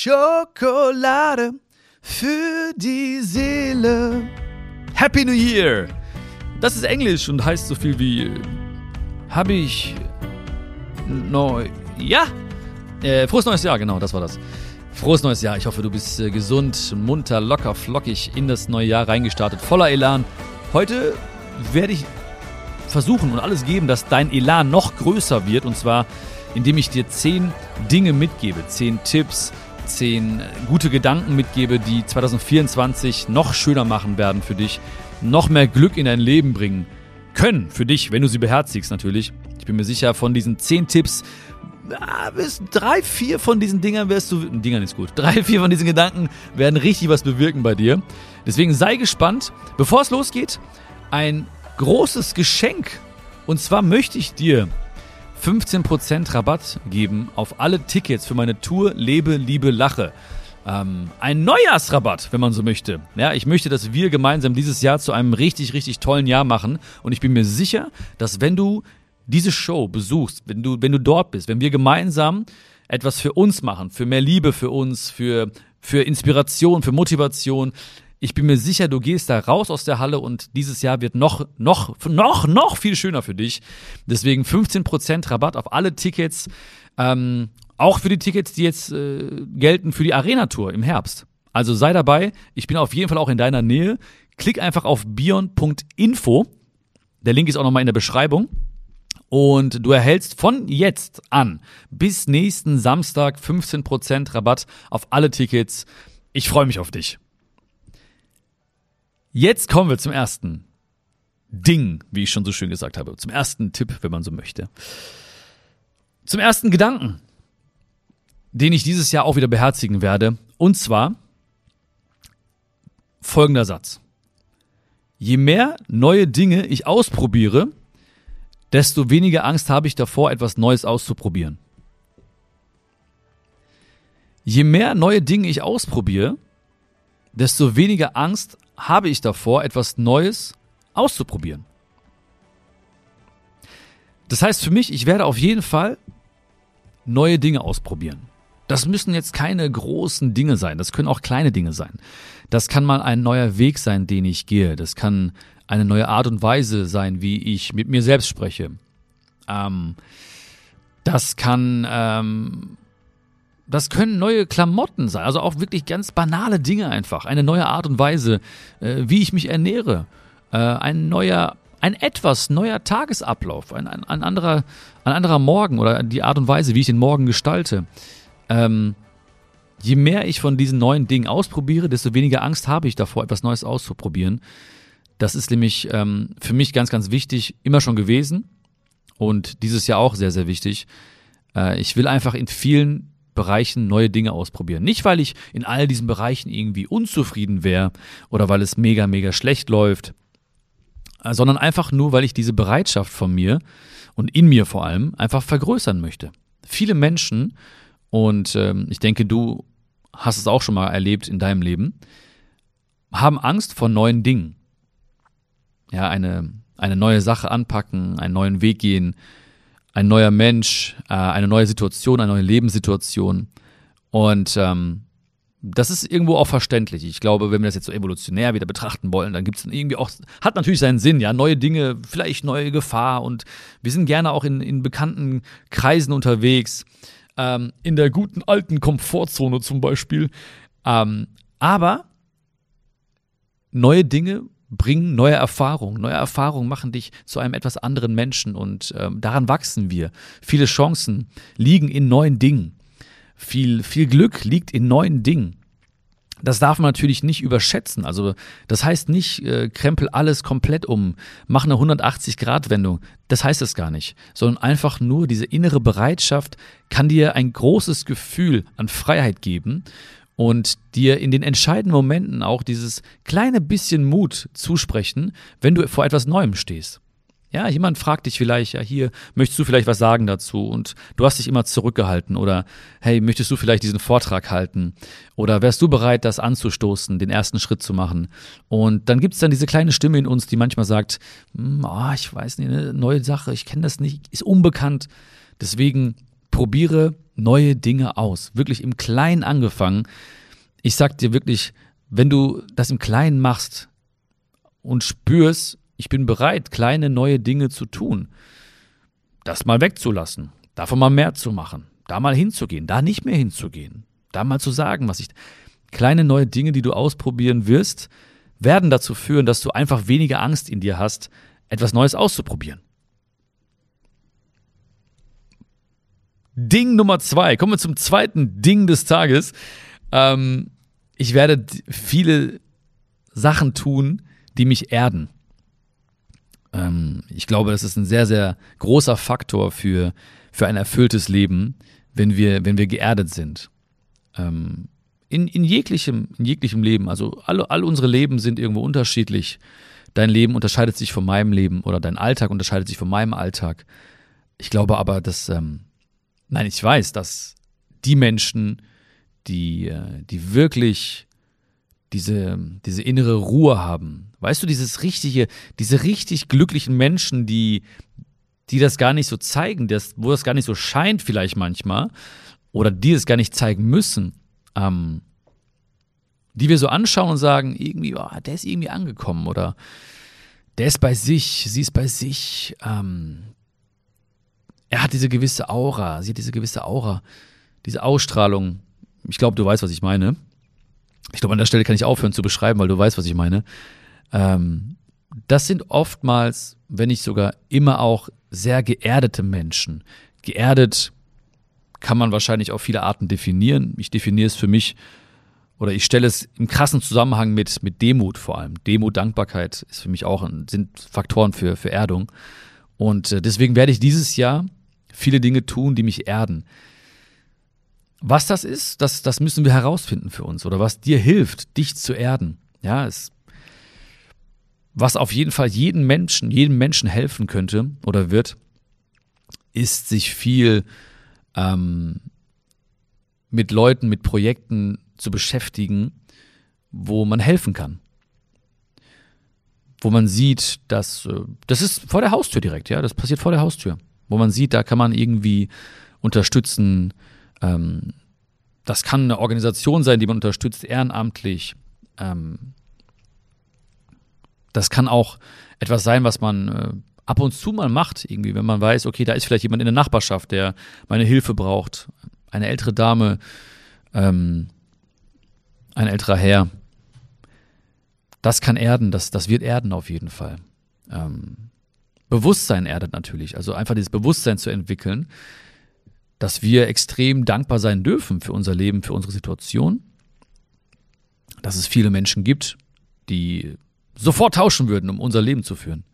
Schokolade für die Seele. Happy New Year! Das ist Englisch und heißt so viel wie habe ich neu. Ja! Äh, frohes neues Jahr, genau, das war das. Frohes neues Jahr. Ich hoffe, du bist äh, gesund, munter, locker, flockig in das neue Jahr reingestartet, voller Elan. Heute werde ich versuchen und alles geben, dass dein Elan noch größer wird. Und zwar, indem ich dir zehn Dinge mitgebe, zehn Tipps, zehn gute Gedanken mitgebe, die 2024 noch schöner machen werden für dich, noch mehr Glück in dein Leben bringen können für dich, wenn du sie beherzigst natürlich. Ich bin mir sicher, von diesen zehn Tipps, ah, bis drei, vier von diesen Dingern wirst du, Dingern ist gut, drei, vier von diesen Gedanken werden richtig was bewirken bei dir. Deswegen sei gespannt. Bevor es losgeht, ein großes Geschenk. Und zwar möchte ich dir 15% Rabatt geben auf alle Tickets für meine Tour Lebe, Liebe, Lache. Ähm, ein Neujahrsrabatt, wenn man so möchte. Ja, ich möchte, dass wir gemeinsam dieses Jahr zu einem richtig, richtig tollen Jahr machen. Und ich bin mir sicher, dass wenn du diese Show besuchst, wenn du, wenn du dort bist, wenn wir gemeinsam etwas für uns machen, für mehr Liebe für uns, für, für Inspiration, für Motivation, ich bin mir sicher, du gehst da raus aus der Halle und dieses Jahr wird noch, noch, noch, noch viel schöner für dich. Deswegen 15% Rabatt auf alle Tickets. Ähm, auch für die Tickets, die jetzt äh, gelten für die Arena-Tour im Herbst. Also sei dabei. Ich bin auf jeden Fall auch in deiner Nähe. Klick einfach auf bion.info. Der Link ist auch nochmal in der Beschreibung. Und du erhältst von jetzt an bis nächsten Samstag 15% Rabatt auf alle Tickets. Ich freue mich auf dich. Jetzt kommen wir zum ersten Ding, wie ich schon so schön gesagt habe. Zum ersten Tipp, wenn man so möchte. Zum ersten Gedanken, den ich dieses Jahr auch wieder beherzigen werde. Und zwar folgender Satz. Je mehr neue Dinge ich ausprobiere, desto weniger Angst habe ich davor, etwas Neues auszuprobieren. Je mehr neue Dinge ich ausprobiere, desto weniger Angst habe ich davor, etwas Neues auszuprobieren. Das heißt für mich, ich werde auf jeden Fall neue Dinge ausprobieren. Das müssen jetzt keine großen Dinge sein, das können auch kleine Dinge sein. Das kann mal ein neuer Weg sein, den ich gehe. Das kann eine neue Art und Weise sein, wie ich mit mir selbst spreche. Ähm, das kann ähm, das können neue Klamotten sein, also auch wirklich ganz banale Dinge einfach. Eine neue Art und Weise, äh, wie ich mich ernähre. Äh, ein neuer, ein etwas neuer Tagesablauf, ein, ein, ein, anderer, ein anderer Morgen oder die Art und Weise, wie ich den Morgen gestalte. Ähm, je mehr ich von diesen neuen Dingen ausprobiere, desto weniger Angst habe ich davor, etwas Neues auszuprobieren. Das ist nämlich ähm, für mich ganz, ganz wichtig, immer schon gewesen und dieses Jahr auch sehr, sehr wichtig. Äh, ich will einfach in vielen Bereichen neue Dinge ausprobieren. Nicht, weil ich in all diesen Bereichen irgendwie unzufrieden wäre oder weil es mega, mega schlecht läuft, äh, sondern einfach nur, weil ich diese Bereitschaft von mir und in mir vor allem einfach vergrößern möchte. Viele Menschen, und ähm, ich denke, du hast es auch schon mal erlebt in deinem Leben, haben Angst vor neuen Dingen. Ja, eine, eine neue Sache anpacken, einen neuen Weg gehen, ein neuer Mensch, äh, eine neue Situation, eine neue Lebenssituation. Und ähm, das ist irgendwo auch verständlich. Ich glaube, wenn wir das jetzt so evolutionär wieder betrachten wollen, dann gibt es irgendwie auch, hat natürlich seinen Sinn, ja, neue Dinge, vielleicht neue Gefahr und wir sind gerne auch in, in bekannten Kreisen unterwegs, ähm, in der guten alten Komfortzone zum Beispiel. Ähm, aber neue Dinge bringen neue Erfahrungen. Neue Erfahrungen machen dich zu einem etwas anderen Menschen und ähm, daran wachsen wir. Viele Chancen liegen in neuen Dingen. Viel, viel Glück liegt in neuen Dingen. Das darf man natürlich nicht überschätzen. Also das heißt nicht, äh, krempel alles komplett um, mach eine 180-Grad-Wendung. Das heißt es gar nicht. Sondern einfach nur diese innere Bereitschaft kann dir ein großes Gefühl an Freiheit geben und dir in den entscheidenden Momenten auch dieses kleine bisschen Mut zusprechen, wenn du vor etwas Neuem stehst. Ja, jemand fragt dich vielleicht, ja, hier, möchtest du vielleicht was sagen dazu? Und du hast dich immer zurückgehalten oder, hey, möchtest du vielleicht diesen Vortrag halten? Oder wärst du bereit, das anzustoßen, den ersten Schritt zu machen? Und dann gibt's dann diese kleine Stimme in uns, die manchmal sagt, oh, ich weiß nicht, eine neue Sache, ich kenne das nicht, ist unbekannt. Deswegen probiere neue Dinge aus. Wirklich im Kleinen angefangen. Ich sag dir wirklich, wenn du das im Kleinen machst und spürst, ich bin bereit, kleine neue Dinge zu tun, das mal wegzulassen, davon mal mehr zu machen, da mal hinzugehen, da nicht mehr hinzugehen, da mal zu sagen, was ich. Kleine neue Dinge, die du ausprobieren wirst, werden dazu führen, dass du einfach weniger Angst in dir hast, etwas Neues auszuprobieren. Ding Nummer zwei. Kommen wir zum zweiten Ding des Tages. Ähm, ich werde viele Sachen tun, die mich erden. Ähm, ich glaube, das ist ein sehr, sehr großer Faktor für, für ein erfülltes Leben, wenn wir, wenn wir geerdet sind. Ähm, in, in, jeglichem, in jeglichem Leben, also alle, all unsere Leben sind irgendwo unterschiedlich. Dein Leben unterscheidet sich von meinem Leben oder dein Alltag unterscheidet sich von meinem Alltag. Ich glaube aber, dass, ähm, nein, ich weiß, dass die Menschen, die, äh, die wirklich diese, diese innere Ruhe haben, weißt du, dieses richtige, diese richtig glücklichen Menschen, die, die das gar nicht so zeigen, das, wo das gar nicht so scheint vielleicht manchmal, oder die es gar nicht zeigen müssen, ähm, die wir so anschauen und sagen, irgendwie, oh, der ist irgendwie angekommen oder der ist bei sich, sie ist bei sich, ähm, er hat diese gewisse Aura, sie hat diese gewisse Aura, diese Ausstrahlung. Ich glaube, du weißt, was ich meine. Ich glaube, an der Stelle kann ich aufhören zu beschreiben, weil du weißt, was ich meine. Ähm, das sind oftmals, wenn nicht sogar immer auch sehr geerdete Menschen. Geerdet kann man wahrscheinlich auf viele Arten definieren. Ich definiere es für mich oder ich stelle es im krassen Zusammenhang mit, mit Demut vor allem. Demut, Dankbarkeit ist für mich auch sind Faktoren für, für Erdung. Und äh, deswegen werde ich dieses Jahr viele Dinge tun, die mich erden. Was das ist, das, das müssen wir herausfinden für uns oder was dir hilft, dich zu erden. Ja, es, was auf jeden Fall jeden Menschen, jedem Menschen helfen könnte oder wird, ist sich viel ähm, mit Leuten, mit Projekten zu beschäftigen, wo man helfen kann. Wo man sieht, dass äh, das ist vor der Haustür direkt, ja, das passiert vor der Haustür. Wo man sieht, da kann man irgendwie unterstützen. Ähm, das kann eine Organisation sein, die man unterstützt, ehrenamtlich. Ähm, das kann auch etwas sein, was man äh, ab und zu mal macht, irgendwie, wenn man weiß, okay, da ist vielleicht jemand in der Nachbarschaft, der meine Hilfe braucht. Eine ältere Dame, ähm, ein älterer Herr. Das kann erden, das, das wird erden auf jeden Fall. Ähm, Bewusstsein erdet natürlich, also einfach dieses Bewusstsein zu entwickeln, dass wir extrem dankbar sein dürfen für unser Leben, für unsere Situation, dass es viele Menschen gibt, die sofort tauschen würden, um unser Leben zu führen.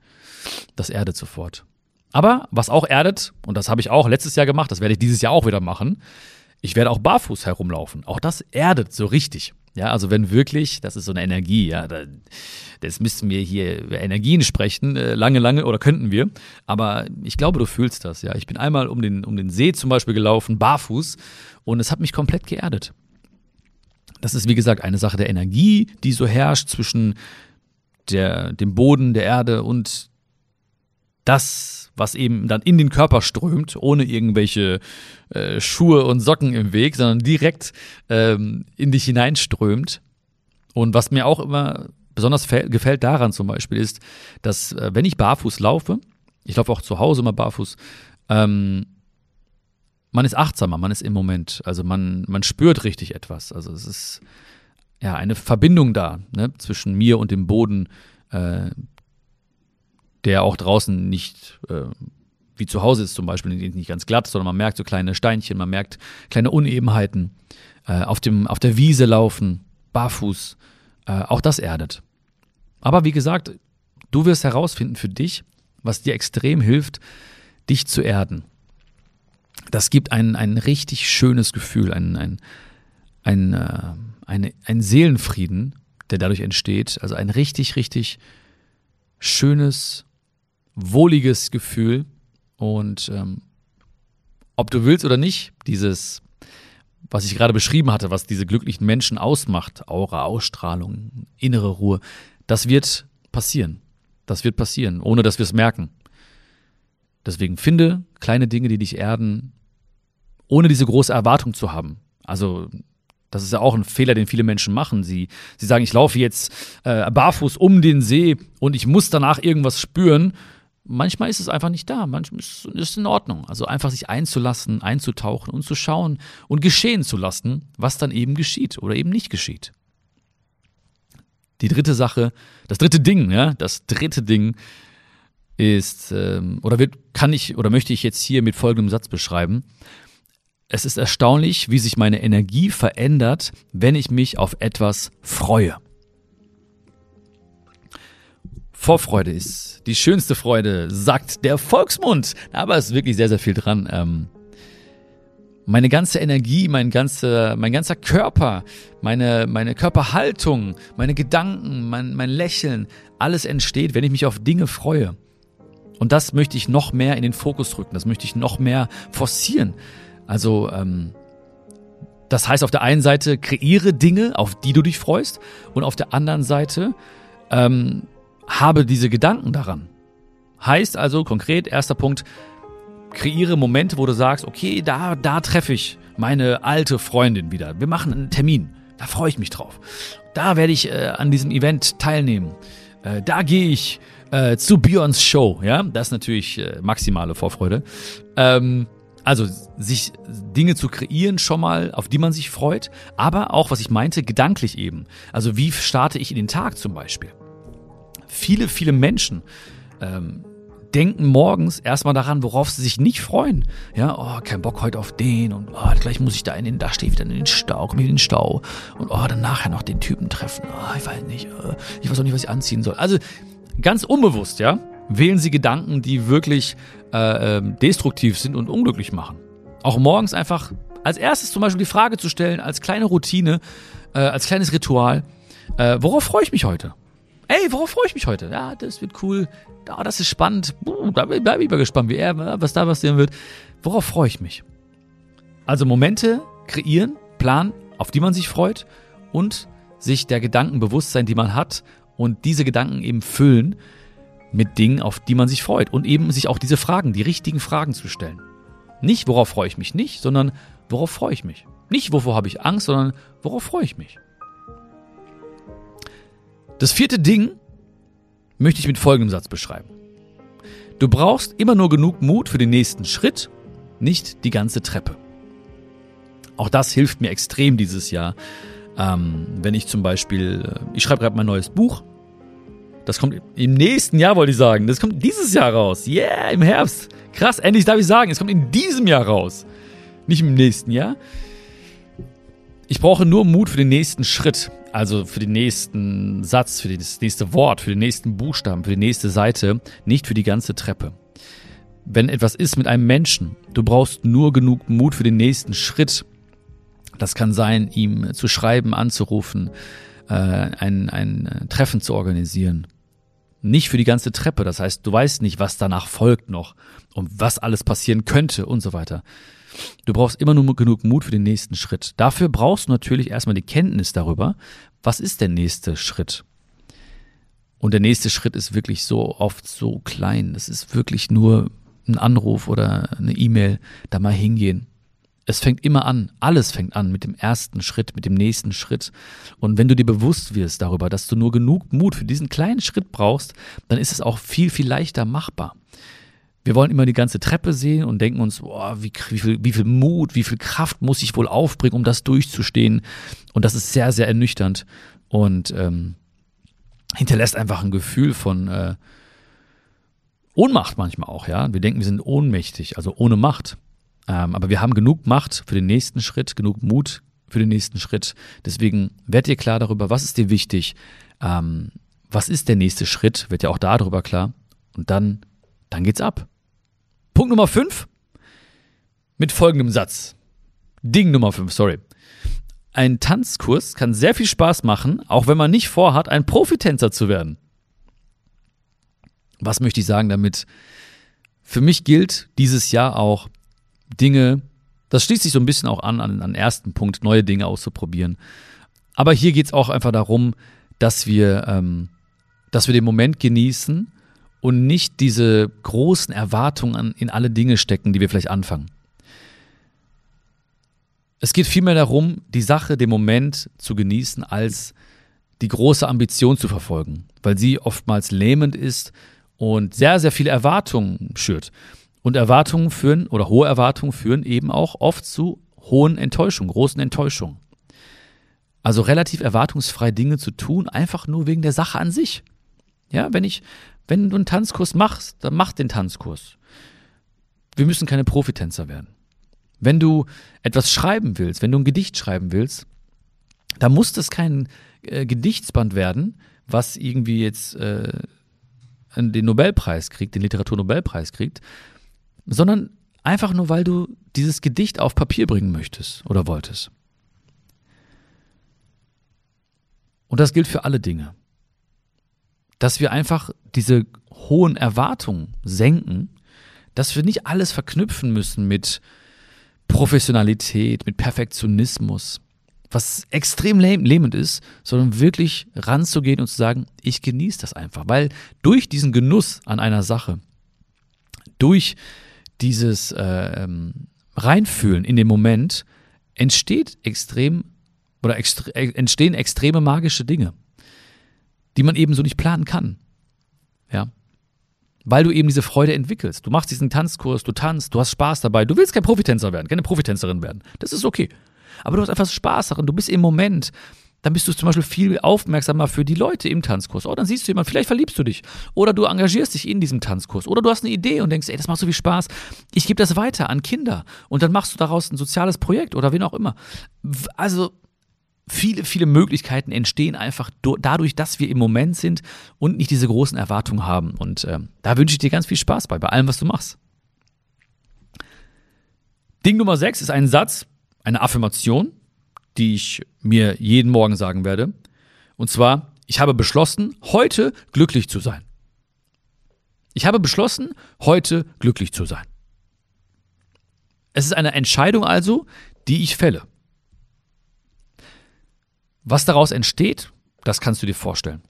Das erdet sofort. Aber was auch erdet, und das habe ich auch letztes Jahr gemacht, das werde ich dieses Jahr auch wieder machen, ich werde auch barfuß herumlaufen. Auch das erdet so richtig. Ja, also wenn wirklich, das ist so eine Energie, ja, da, das müssten wir hier über Energien sprechen, äh, lange, lange, oder könnten wir. Aber ich glaube, du fühlst das, ja. Ich bin einmal um den, um den See zum Beispiel gelaufen, barfuß, und es hat mich komplett geerdet. Das ist, wie gesagt, eine Sache der Energie, die so herrscht zwischen der, dem Boden, der Erde und das, was eben dann in den Körper strömt, ohne irgendwelche äh, Schuhe und Socken im Weg, sondern direkt ähm, in dich hineinströmt. Und was mir auch immer besonders gefällt daran zum Beispiel ist, dass äh, wenn ich barfuß laufe, ich laufe auch zu Hause immer barfuß, ähm, man ist achtsamer, man ist im Moment. Also man, man spürt richtig etwas. Also es ist ja eine Verbindung da ne, zwischen mir und dem Boden, äh, der auch draußen nicht äh, wie zu Hause ist zum Beispiel nicht ganz glatt, sondern man merkt so kleine Steinchen, man merkt kleine Unebenheiten. Äh, auf, dem, auf der Wiese laufen, barfuß, äh, auch das erdet. Aber wie gesagt, du wirst herausfinden für dich, was dir extrem hilft, dich zu erden. Das gibt ein, ein richtig schönes Gefühl, ein, ein, ein, äh, eine, ein Seelenfrieden, der dadurch entsteht. Also ein richtig, richtig schönes, wohliges Gefühl. Und ähm, ob du willst oder nicht, dieses, was ich gerade beschrieben hatte, was diese glücklichen Menschen ausmacht, Aura, Ausstrahlung, innere Ruhe, das wird passieren. Das wird passieren, ohne dass wir es merken. Deswegen finde kleine Dinge, die dich erden ohne diese große Erwartung zu haben. Also das ist ja auch ein Fehler, den viele Menschen machen. Sie, sie sagen, ich laufe jetzt äh, barfuß um den See und ich muss danach irgendwas spüren. Manchmal ist es einfach nicht da. Manchmal ist es in Ordnung. Also einfach sich einzulassen, einzutauchen und zu schauen und geschehen zu lassen, was dann eben geschieht oder eben nicht geschieht. Die dritte Sache, das dritte Ding, ja, das dritte Ding ist, ähm, oder wird, kann ich oder möchte ich jetzt hier mit folgendem Satz beschreiben. Es ist erstaunlich, wie sich meine Energie verändert, wenn ich mich auf etwas freue. Vorfreude ist die schönste Freude, sagt der Volksmund. Aber es ist wirklich sehr, sehr viel dran. Ähm, meine ganze Energie, mein ganzer, mein ganzer Körper, meine, meine Körperhaltung, meine Gedanken, mein, mein Lächeln, alles entsteht, wenn ich mich auf Dinge freue. Und das möchte ich noch mehr in den Fokus rücken, das möchte ich noch mehr forcieren. Also, ähm, das heißt auf der einen Seite, kreiere Dinge, auf die du dich freust, und auf der anderen Seite, ähm, habe diese Gedanken daran. Heißt also konkret, erster Punkt, kreiere Momente, wo du sagst, okay, da, da treffe ich meine alte Freundin wieder. Wir machen einen Termin. Da freue ich mich drauf. Da werde ich äh, an diesem Event teilnehmen. Äh, da gehe ich äh, zu Björns Show. Ja, das ist natürlich äh, maximale Vorfreude. Ähm, also sich Dinge zu kreieren schon mal, auf die man sich freut, aber auch, was ich meinte, gedanklich eben. Also wie starte ich in den Tag zum Beispiel? Viele, viele Menschen ähm, denken morgens erstmal daran, worauf sie sich nicht freuen. Ja, oh, kein Bock heute auf den und oh, gleich muss ich da in den, da stehe ich wieder in den Stau, komme in den Stau und oh, dann nachher noch den Typen treffen. Oh, ich weiß nicht, äh, ich weiß auch nicht, was ich anziehen soll. Also ganz unbewusst, ja, wählen sie Gedanken, die wirklich äh, ähm, destruktiv sind und unglücklich machen. Auch morgens einfach als erstes zum Beispiel die Frage zu stellen, als kleine Routine, äh, als kleines Ritual, äh, worauf freue ich mich heute? Ey, worauf freue ich mich heute? Ja, das wird cool. Oh, das ist spannend. Da bin ich mal gespannt, wie er, was da passieren wird. Worauf freue ich mich? Also Momente kreieren, planen, auf die man sich freut und sich der Gedanken bewusst sein, die man hat und diese Gedanken eben füllen mit Dingen, auf die man sich freut und eben sich auch diese Fragen, die richtigen Fragen zu stellen. Nicht, worauf freue ich mich nicht, sondern worauf freue ich mich. Nicht, wovor habe ich Angst, sondern worauf freue ich mich. Das vierte Ding möchte ich mit folgendem Satz beschreiben. Du brauchst immer nur genug Mut für den nächsten Schritt, nicht die ganze Treppe. Auch das hilft mir extrem dieses Jahr. Ähm, wenn ich zum Beispiel, äh, ich schreibe gerade mein neues Buch. Das kommt im nächsten Jahr, wollte ich sagen. Das kommt dieses Jahr raus. Yeah, im Herbst. Krass, endlich darf ich sagen, es kommt in diesem Jahr raus. Nicht im nächsten Jahr. Ich brauche nur Mut für den nächsten Schritt, also für den nächsten Satz, für das nächste Wort, für den nächsten Buchstaben, für die nächste Seite, nicht für die ganze Treppe. Wenn etwas ist mit einem Menschen, du brauchst nur genug Mut für den nächsten Schritt. Das kann sein, ihm zu schreiben, anzurufen, äh, ein, ein Treffen zu organisieren. Nicht für die ganze Treppe, das heißt, du weißt nicht, was danach folgt noch und was alles passieren könnte und so weiter. Du brauchst immer nur genug Mut für den nächsten Schritt. Dafür brauchst du natürlich erstmal die Kenntnis darüber, was ist der nächste Schritt. Und der nächste Schritt ist wirklich so oft so klein. Das ist wirklich nur ein Anruf oder eine E-Mail, da mal hingehen. Es fängt immer an, alles fängt an mit dem ersten Schritt, mit dem nächsten Schritt. Und wenn du dir bewusst wirst darüber, dass du nur genug Mut für diesen kleinen Schritt brauchst, dann ist es auch viel, viel leichter machbar. Wir wollen immer die ganze Treppe sehen und denken uns, boah, wie, wie, viel, wie viel Mut, wie viel Kraft muss ich wohl aufbringen, um das durchzustehen. Und das ist sehr, sehr ernüchternd und ähm, hinterlässt einfach ein Gefühl von äh, Ohnmacht manchmal auch, ja. Wir denken, wir sind ohnmächtig, also ohne Macht. Ähm, aber wir haben genug Macht für den nächsten Schritt, genug Mut für den nächsten Schritt. Deswegen werd dir klar darüber, was ist dir wichtig, ähm, was ist der nächste Schritt, wird ja auch darüber klar. Und dann, dann geht's ab. Punkt Nummer 5 mit folgendem Satz. Ding Nummer 5, sorry. Ein Tanzkurs kann sehr viel Spaß machen, auch wenn man nicht vorhat, ein Profitänzer zu werden. Was möchte ich sagen damit? Für mich gilt dieses Jahr auch Dinge, das schließt sich so ein bisschen auch an, an, an ersten Punkt, neue Dinge auszuprobieren. Aber hier geht es auch einfach darum, dass wir, ähm, dass wir den Moment genießen und nicht diese großen Erwartungen in alle Dinge stecken, die wir vielleicht anfangen. Es geht vielmehr darum, die Sache, den Moment zu genießen, als die große Ambition zu verfolgen, weil sie oftmals lähmend ist und sehr, sehr viele Erwartungen schürt. Und Erwartungen führen oder hohe Erwartungen führen eben auch oft zu hohen Enttäuschungen, großen Enttäuschungen. Also relativ erwartungsfrei Dinge zu tun, einfach nur wegen der Sache an sich. Ja, wenn ich, wenn du einen Tanzkurs machst, dann mach den Tanzkurs. Wir müssen keine Profitänzer werden. Wenn du etwas schreiben willst, wenn du ein Gedicht schreiben willst, dann muss das kein äh, Gedichtsband werden, was irgendwie jetzt äh, den Nobelpreis kriegt, den Literaturnobelpreis kriegt, sondern einfach nur, weil du dieses Gedicht auf Papier bringen möchtest oder wolltest. Und das gilt für alle Dinge. Dass wir einfach diese hohen Erwartungen senken, dass wir nicht alles verknüpfen müssen mit Professionalität, mit Perfektionismus, was extrem lähmend ist, sondern wirklich ranzugehen und zu sagen, ich genieße das einfach. Weil durch diesen Genuss an einer Sache, durch dieses äh, ähm, Reinfühlen in den Moment, entsteht extrem oder extre äh, entstehen extreme magische Dinge, die man eben so nicht planen kann. Ja. Weil du eben diese Freude entwickelst. Du machst diesen Tanzkurs, du tanzt, du hast Spaß dabei. Du willst kein Profitänzer werden, keine Profitänzerin werden. Das ist okay aber du hast einfach Spaß daran, du bist im Moment. Dann bist du zum Beispiel viel aufmerksamer für die Leute im Tanzkurs. Oh, dann siehst du jemanden, vielleicht verliebst du dich. Oder du engagierst dich in diesem Tanzkurs. Oder du hast eine Idee und denkst, ey, das macht so viel Spaß. Ich gebe das weiter an Kinder. Und dann machst du daraus ein soziales Projekt oder wen auch immer. Also, viele, viele Möglichkeiten entstehen einfach dadurch, dass wir im Moment sind und nicht diese großen Erwartungen haben. Und äh, da wünsche ich dir ganz viel Spaß bei, bei allem, was du machst. Ding Nummer 6 ist ein Satz, eine Affirmation, die ich mir jeden Morgen sagen werde. Und zwar, ich habe beschlossen, heute glücklich zu sein. Ich habe beschlossen, heute glücklich zu sein. Es ist eine Entscheidung also, die ich fälle. Was daraus entsteht, das kannst du dir vorstellen.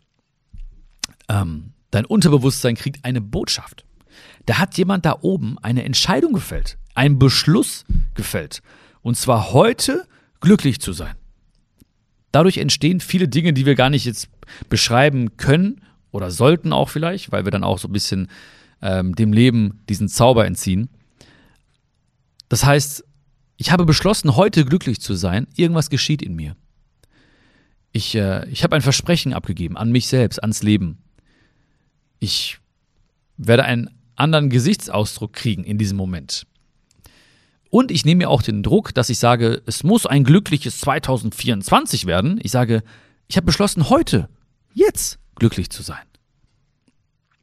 Ähm, dein Unterbewusstsein kriegt eine Botschaft. Da hat jemand da oben eine Entscheidung gefällt, einen Beschluss gefällt. Und zwar heute glücklich zu sein. Dadurch entstehen viele Dinge, die wir gar nicht jetzt beschreiben können oder sollten auch vielleicht, weil wir dann auch so ein bisschen ähm, dem Leben diesen Zauber entziehen. Das heißt, ich habe beschlossen, heute glücklich zu sein. Irgendwas geschieht in mir. Ich, äh, ich habe ein Versprechen abgegeben an mich selbst, ans Leben. Ich werde einen anderen Gesichtsausdruck kriegen in diesem Moment. Und ich nehme mir auch den Druck, dass ich sage, es muss ein glückliches 2024 werden. Ich sage, ich habe beschlossen, heute, jetzt glücklich zu sein.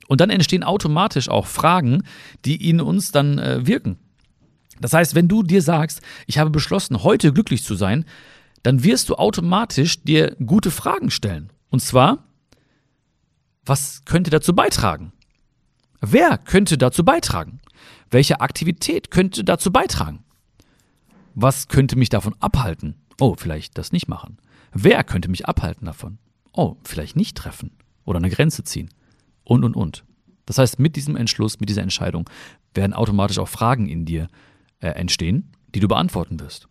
Und dann entstehen automatisch auch Fragen, die in uns dann äh, wirken. Das heißt, wenn du dir sagst, ich habe beschlossen, heute glücklich zu sein, dann wirst du automatisch dir gute Fragen stellen. Und zwar, was könnte dazu beitragen? Wer könnte dazu beitragen? Welche Aktivität könnte dazu beitragen? Was könnte mich davon abhalten? Oh, vielleicht das nicht machen. Wer könnte mich abhalten davon? Oh, vielleicht nicht treffen oder eine Grenze ziehen. Und, und, und. Das heißt, mit diesem Entschluss, mit dieser Entscheidung werden automatisch auch Fragen in dir äh, entstehen, die du beantworten wirst.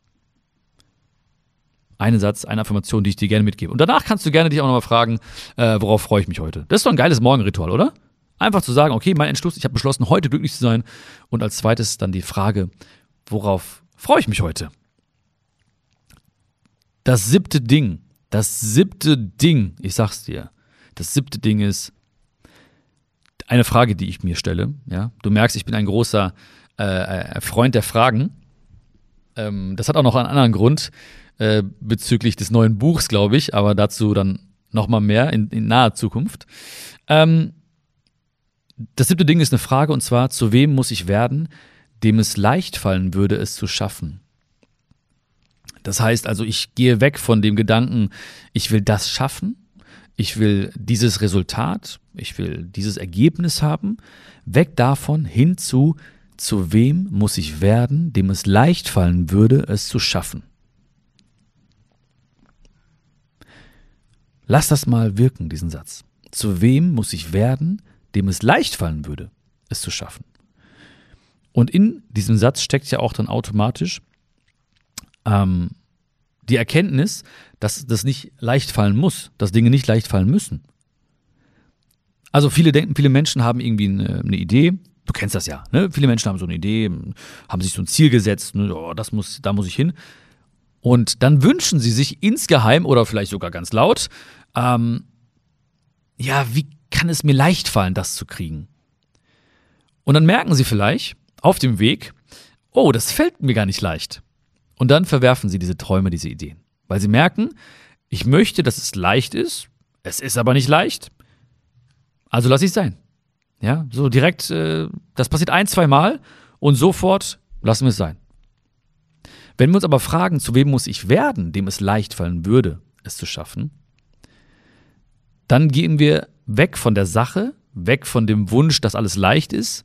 Einen Satz, eine Affirmation, die ich dir gerne mitgebe. Und danach kannst du gerne dich auch nochmal fragen, äh, worauf freue ich mich heute? Das ist doch ein geiles Morgenritual, oder? Einfach zu sagen, okay, mein Entschluss, ich habe beschlossen, heute glücklich zu sein. Und als zweites dann die Frage, worauf freue ich mich heute? Das siebte Ding, das siebte Ding, ich sag's dir, das siebte Ding ist eine Frage, die ich mir stelle. Ja, du merkst, ich bin ein großer äh, äh Freund der Fragen. Ähm, das hat auch noch einen anderen Grund äh, bezüglich des neuen Buchs, glaube ich, aber dazu dann noch mal mehr in, in naher Zukunft. Ähm, das siebte Ding ist eine Frage und zwar, zu wem muss ich werden, dem es leicht fallen würde, es zu schaffen? Das heißt also, ich gehe weg von dem Gedanken, ich will das schaffen, ich will dieses Resultat, ich will dieses Ergebnis haben, weg davon hin zu, zu wem muss ich werden, dem es leicht fallen würde, es zu schaffen. Lass das mal wirken, diesen Satz. Zu wem muss ich werden, dem es leicht fallen würde, es zu schaffen. Und in diesem Satz steckt ja auch dann automatisch ähm, die Erkenntnis, dass das nicht leicht fallen muss, dass Dinge nicht leicht fallen müssen. Also viele denken, viele Menschen haben irgendwie eine, eine Idee. Du kennst das ja, ne? Viele Menschen haben so eine Idee, haben sich so ein Ziel gesetzt, ne? oh, das muss, da muss ich hin. Und dann wünschen sie sich insgeheim oder vielleicht sogar ganz laut, ähm, ja, wie kann es mir leicht fallen, das zu kriegen? Und dann merken sie vielleicht auf dem Weg, oh, das fällt mir gar nicht leicht. Und dann verwerfen sie diese Träume, diese Ideen. Weil sie merken, ich möchte, dass es leicht ist, es ist aber nicht leicht. Also lasse ich es sein. Ja, so direkt, äh, das passiert ein, zwei Mal und sofort lassen wir es sein. Wenn wir uns aber fragen, zu wem muss ich werden, dem es leicht fallen würde, es zu schaffen, dann gehen wir weg von der Sache, weg von dem Wunsch, dass alles leicht ist,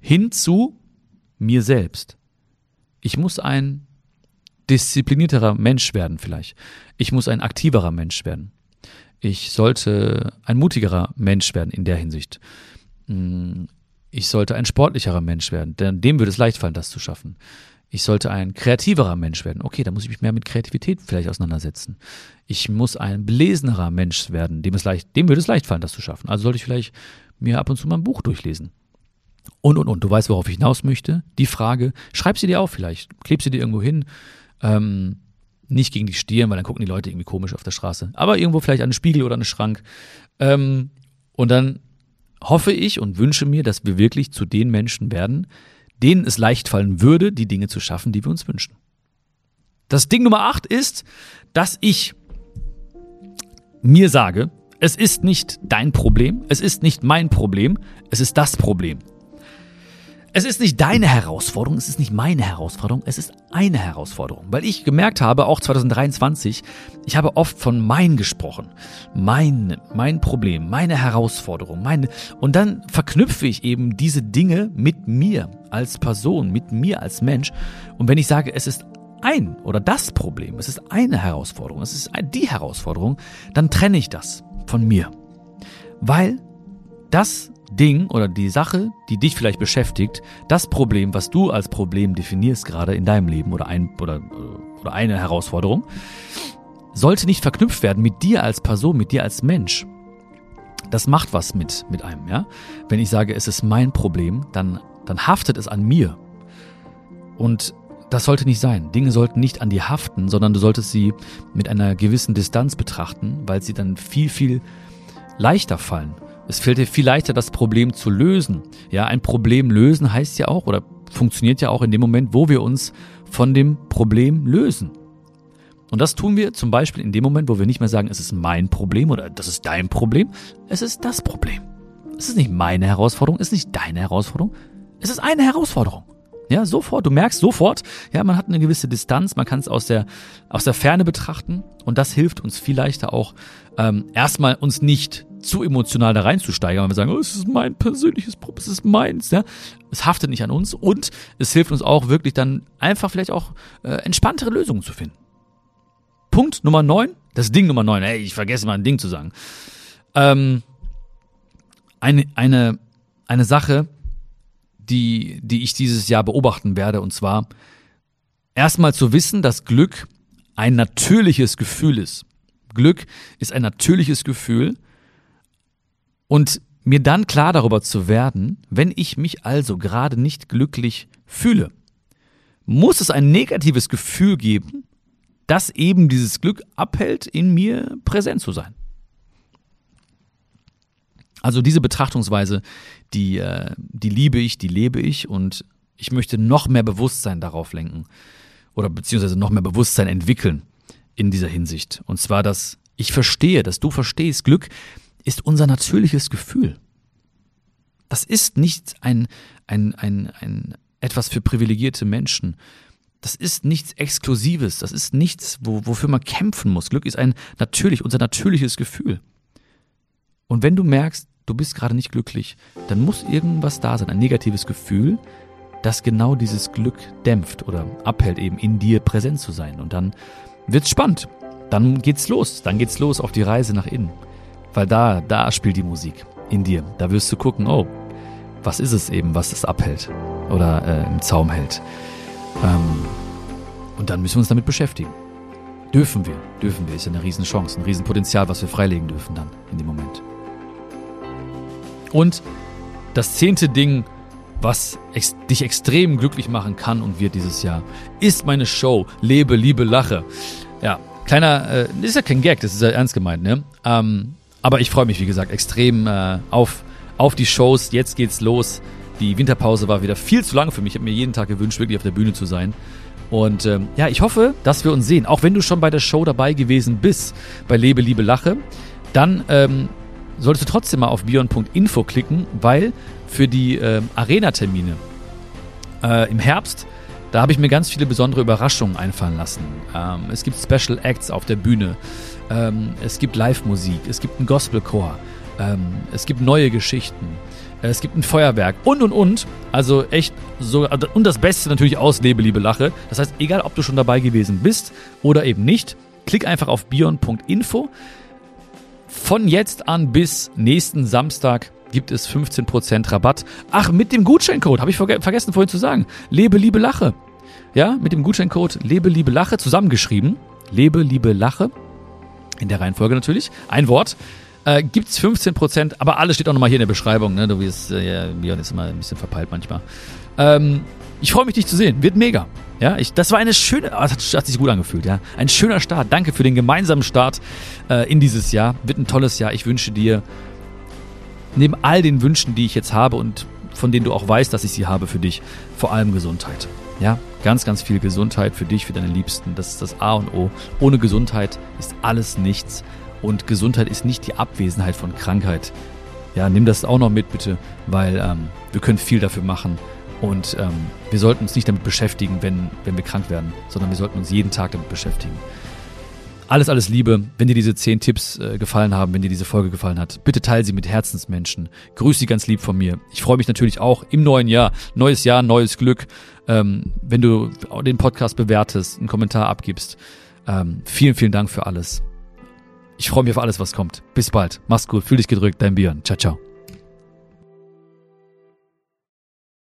hin zu mir selbst. Ich muss ein disziplinierterer Mensch werden vielleicht. Ich muss ein aktiverer Mensch werden. Ich sollte ein mutigerer Mensch werden in der Hinsicht. Hm, ich sollte ein sportlicherer Mensch werden, denn dem würde es leicht fallen, das zu schaffen. Ich sollte ein kreativerer Mensch werden. Okay, da muss ich mich mehr mit Kreativität vielleicht auseinandersetzen. Ich muss ein belesenerer Mensch werden, dem es leicht, dem würde es leicht fallen, das zu schaffen. Also sollte ich vielleicht mir ab und zu mal ein Buch durchlesen. Und, und, und. Du weißt, worauf ich hinaus möchte. Die Frage, schreib sie dir auf vielleicht. Kleb sie dir irgendwo hin. Ähm, nicht gegen die Stirn, weil dann gucken die Leute irgendwie komisch auf der Straße. Aber irgendwo vielleicht an einen Spiegel oder an einen Schrank. Ähm, und dann hoffe ich und wünsche mir, dass wir wirklich zu den Menschen werden, denen es leicht fallen würde, die Dinge zu schaffen, die wir uns wünschen. Das Ding Nummer 8 ist, dass ich mir sage, es ist nicht dein Problem, es ist nicht mein Problem, es ist das Problem. Es ist nicht deine Herausforderung, es ist nicht meine Herausforderung, es ist eine Herausforderung. Weil ich gemerkt habe, auch 2023, ich habe oft von mein gesprochen. Mein, mein Problem, meine Herausforderung, meine, und dann verknüpfe ich eben diese Dinge mit mir als Person, mit mir als Mensch. Und wenn ich sage, es ist ein oder das Problem, es ist eine Herausforderung, es ist die Herausforderung, dann trenne ich das von mir. Weil das Ding oder die Sache, die dich vielleicht beschäftigt, das Problem, was du als Problem definierst gerade in deinem Leben oder, ein, oder, oder eine Herausforderung, sollte nicht verknüpft werden mit dir als Person, mit dir als Mensch. Das macht was mit, mit einem, ja. Wenn ich sage, es ist mein Problem, dann, dann haftet es an mir. Und das sollte nicht sein. Dinge sollten nicht an dir haften, sondern du solltest sie mit einer gewissen Distanz betrachten, weil sie dann viel, viel leichter fallen. Es fällt dir viel leichter, das Problem zu lösen. Ja, ein Problem lösen heißt ja auch oder funktioniert ja auch in dem Moment, wo wir uns von dem Problem lösen. Und das tun wir zum Beispiel in dem Moment, wo wir nicht mehr sagen, es ist mein Problem oder das ist dein Problem. Es ist das Problem. Es ist nicht meine Herausforderung, es ist nicht deine Herausforderung. Es ist eine Herausforderung. Ja, sofort, du merkst sofort, ja, man hat eine gewisse Distanz, man kann es aus der, aus der Ferne betrachten und das hilft uns viel leichter auch, ähm, erstmal uns nicht zu emotional da reinzusteigen, weil wir sagen, oh, es ist mein persönliches Problem, es ist meins, ja. Es haftet nicht an uns und es hilft uns auch wirklich dann einfach vielleicht auch äh, entspanntere Lösungen zu finden. Punkt Nummer 9, das Ding Nummer 9, ey, ich vergesse mal ein Ding zu sagen. Ähm, eine, eine, eine Sache, die, die ich dieses Jahr beobachten werde, und zwar erstmal zu wissen, dass Glück ein natürliches Gefühl ist. Glück ist ein natürliches Gefühl und mir dann klar darüber zu werden, wenn ich mich also gerade nicht glücklich fühle, muss es ein negatives Gefühl geben, das eben dieses Glück abhält, in mir präsent zu sein. Also diese Betrachtungsweise, die, äh, die liebe ich, die lebe ich und ich möchte noch mehr Bewusstsein darauf lenken oder beziehungsweise noch mehr Bewusstsein entwickeln in dieser Hinsicht. Und zwar, dass ich verstehe, dass du verstehst, Glück ist unser natürliches Gefühl. Das ist nicht ein, ein, ein, ein etwas für privilegierte Menschen. Das ist nichts Exklusives. Das ist nichts, wo, wofür man kämpfen muss. Glück ist ein natürlich, unser natürliches Gefühl. Und wenn du merkst, du bist gerade nicht glücklich, dann muss irgendwas da sein, ein negatives Gefühl, das genau dieses Glück dämpft oder abhält, eben in dir präsent zu sein. Und dann wird's spannend. Dann geht's los. Dann geht's los auf die Reise nach innen. Weil da, da spielt die Musik in dir. Da wirst du gucken, oh, was ist es eben, was es abhält oder äh, im Zaum hält. Ähm, Und dann müssen wir uns damit beschäftigen. Dürfen wir, dürfen wir, ist ja eine Riesenchance, ein Riesenpotenzial, was wir freilegen dürfen dann in dem Moment. Und das zehnte Ding, was ex dich extrem glücklich machen kann und wird dieses Jahr, ist meine Show Lebe, Liebe, Lache. Ja, kleiner, äh, ist ja kein Gag, das ist ja ernst gemeint, ne? Ähm, aber ich freue mich, wie gesagt, extrem äh, auf, auf die Shows. Jetzt geht's los. Die Winterpause war wieder viel zu lang für mich. Ich habe mir jeden Tag gewünscht, wirklich auf der Bühne zu sein. Und ähm, ja, ich hoffe, dass wir uns sehen. Auch wenn du schon bei der Show dabei gewesen bist, bei Lebe, Liebe, Lache, dann ähm, solltest du trotzdem mal auf bion.info klicken, weil für die ähm, Arena-Termine äh, im Herbst, da habe ich mir ganz viele besondere Überraschungen einfallen lassen. Ähm, es gibt Special Acts auf der Bühne, ähm, es gibt Live-Musik, es gibt einen Gospelchor, ähm, es gibt neue Geschichten. Es gibt ein Feuerwerk und und und. Also echt so. Und das Beste natürlich aus Lebe, Liebe, Lache. Das heißt, egal ob du schon dabei gewesen bist oder eben nicht, klick einfach auf bion.info. Von jetzt an bis nächsten Samstag gibt es 15% Rabatt. Ach, mit dem Gutscheincode, habe ich verge vergessen vorhin zu sagen. Lebe, Liebe, Lache. Ja, mit dem Gutscheincode Lebe, Liebe, Lache zusammengeschrieben. Lebe, Liebe, Lache. In der Reihenfolge natürlich. Ein Wort äh, gibt es 15%, aber alles steht auch nochmal hier in der Beschreibung. Ne? Du wirst, äh, Björn ist immer ein bisschen verpeilt manchmal. Ähm, ich freue mich, dich zu sehen. Wird mega. Ja, ich, das war eine schöne, oh, das hat, hat, sich gut angefühlt, ja. Ein schöner Start. Danke für den gemeinsamen Start äh, in dieses Jahr. Wird ein tolles Jahr. Ich wünsche dir, neben all den Wünschen, die ich jetzt habe und von denen du auch weißt, dass ich sie habe für dich, vor allem Gesundheit. Ja, ganz, ganz viel Gesundheit für dich, für deine Liebsten. Das ist das A und O. Ohne Gesundheit ist alles nichts. Und Gesundheit ist nicht die Abwesenheit von Krankheit. Ja, nimm das auch noch mit, bitte, weil ähm, wir können viel dafür machen. Und ähm, wir sollten uns nicht damit beschäftigen, wenn, wenn wir krank werden, sondern wir sollten uns jeden Tag damit beschäftigen. Alles, alles Liebe. Wenn dir diese zehn Tipps äh, gefallen haben, wenn dir diese Folge gefallen hat, bitte teile sie mit Herzensmenschen. Grüß sie ganz lieb von mir. Ich freue mich natürlich auch im neuen Jahr. Neues Jahr, neues Glück. Ähm, wenn du den Podcast bewertest, einen Kommentar abgibst. Ähm, vielen, vielen Dank für alles. Ich freue mich auf alles, was kommt. Bis bald. Mach's gut. Fühl dich gedrückt. Dein Björn. Ciao, ciao.